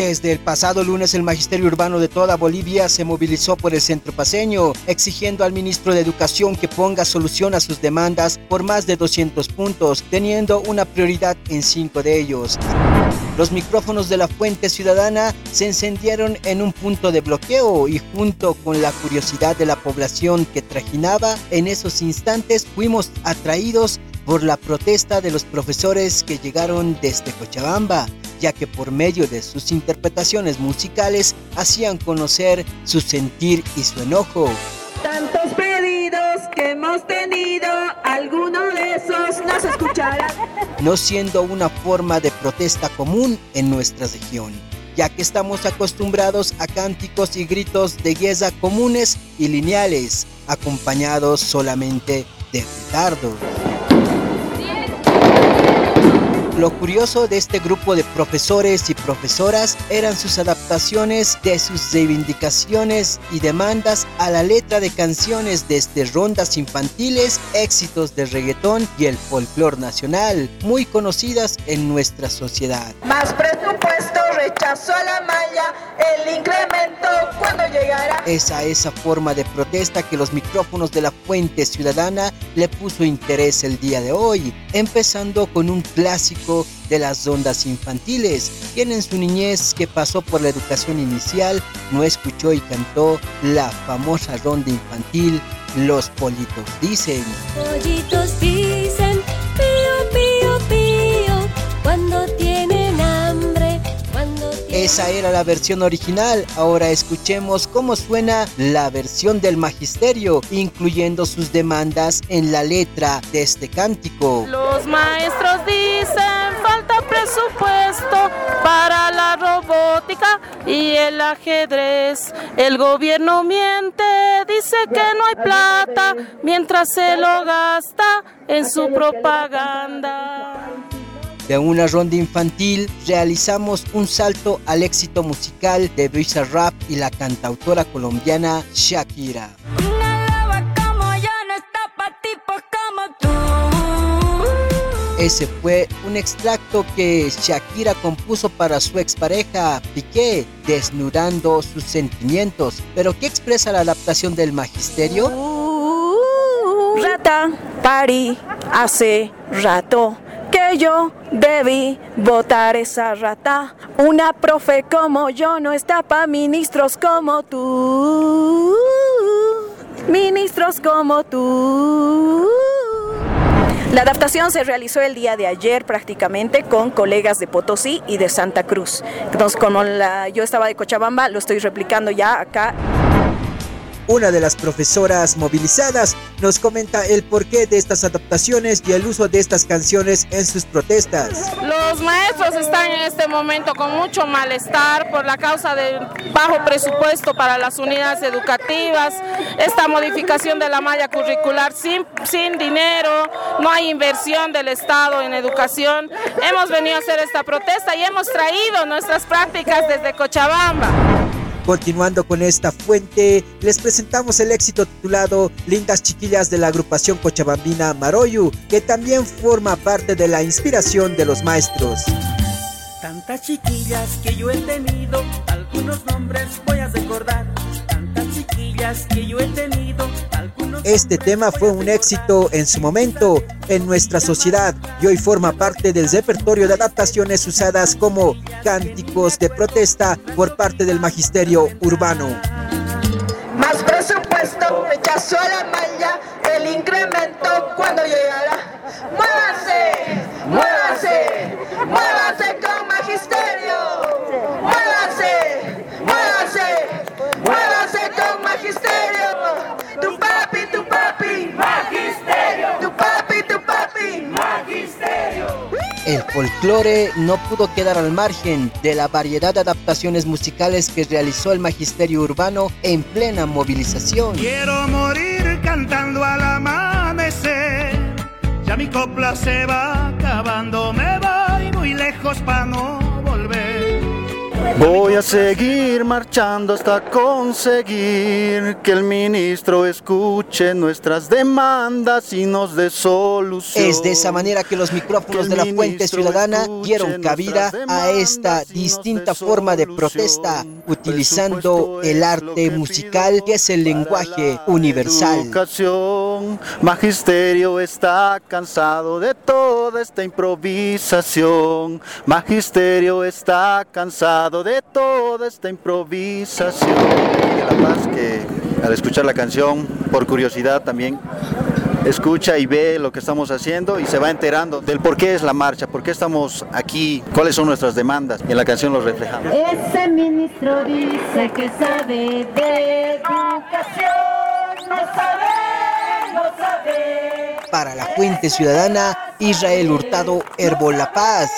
Desde el pasado lunes el Magisterio Urbano de toda Bolivia se movilizó por el centro paseño, exigiendo al ministro de Educación que ponga solución a sus demandas por más de 200 puntos, teniendo una prioridad en cinco de ellos. Los micrófonos de la Fuente Ciudadana se encendieron en un punto de bloqueo y junto con la curiosidad de la población que trajinaba, en esos instantes fuimos atraídos por la protesta de los profesores que llegaron desde Cochabamba, ya que por medio de sus interpretaciones musicales hacían conocer su sentir y su enojo. Tantos pedidos que hemos tenido, alguno de esos no se escuchará. No siendo una forma de protesta común en nuestra región, ya que estamos acostumbrados a cánticos y gritos de guerra comunes y lineales, acompañados solamente de petardos. Lo curioso de este grupo de profesores y profesoras eran sus adaptaciones de sus reivindicaciones y demandas a la letra de canciones desde rondas infantiles, éxitos de reggaetón y el folclor nacional, muy conocidas en nuestra sociedad. Más presupuesto, rechazo a la malla, el incremento cuando llegará. Es esa forma de protesta que los micrófonos de la Fuente Ciudadana le puso interés el día de hoy, empezando con un clásico de las ondas infantiles, quien en su niñez que pasó por la educación inicial no escuchó y cantó la famosa ronda infantil Los Politos Dicen. Pollitos dicen, Esa era la versión original, ahora escuchemos cómo suena la versión del magisterio, incluyendo sus demandas en la letra de este cántico. Los maestros dicen falta presupuesto para la robótica y el ajedrez. El gobierno miente, dice que no hay plata mientras se lo gasta en su propaganda. De una ronda infantil realizamos un salto al éxito musical de Rap y la cantautora colombiana Shakira. Tú. Ese fue un extracto que Shakira compuso para su expareja Piqué, desnudando sus sentimientos. Pero ¿qué expresa la adaptación del magisterio? Rata, parí, hace rato yo debí votar esa rata. Una profe como yo no está pa' ministros como tú. Ministros como tú. La adaptación se realizó el día de ayer prácticamente con colegas de Potosí y de Santa Cruz. Entonces, como yo estaba de Cochabamba, lo estoy replicando ya acá Una de las profesoras movilizadas nos comenta el porqué de estas adaptaciones y el uso de estas canciones en sus protestas. Los maestros están en este momento con mucho malestar por la causa del bajo presupuesto para las unidades educativas, esta modificación de la malla curricular sin, sin dinero, no hay inversión del Estado en educación. Hemos venido a hacer esta protesta y hemos traído nuestras prácticas desde Cochabamba. Continuando con esta fuente, les presentamos el éxito titulado Lindas Chiquillas de la agrupación cochabambina Maroyu, que también forma parte de la inspiración de los maestros. Tantas chiquillas que yo he tenido, algunos nombres voy a recordar. Chiquillas que yo he tenido, algunos Este tema fue un éxito en su momento en nuestra sociedad y hoy forma parte del repertorio de adaptaciones usadas como cánticos de protesta por parte del magisterio urbano. Más presupuesto, rechazo a la malla, el incremento cuando llegará. Folclore no pudo quedar al margen de la variedad de adaptaciones musicales que realizó el magisterio urbano en plena movilización. Quiero morir cantando al amanecer. Ya mi copla se va acabando, me voy muy lejos para no. Voy a seguir marchando hasta conseguir que el ministro escuche nuestras demandas y nos dé solución. Es de esa manera que los micrófonos de la Fuente Ciudadana dieron cabida a esta distinta forma de protesta, utilizando el arte musical que es el lenguaje universal. Educación, magisterio está cansado de toda esta improvisación. Magisterio está cansado de toda esta improvisación. Y La Paz que al escuchar la canción, por curiosidad también, escucha y ve lo que estamos haciendo y se va enterando del por qué es la marcha, por qué estamos aquí, cuáles son nuestras demandas. Y en la canción los reflejamos. Ese ministro dice que sabe de educación, no sabe, no sabe. Para la Fuente Ciudadana, Israel Hurtado, Herbol La Paz.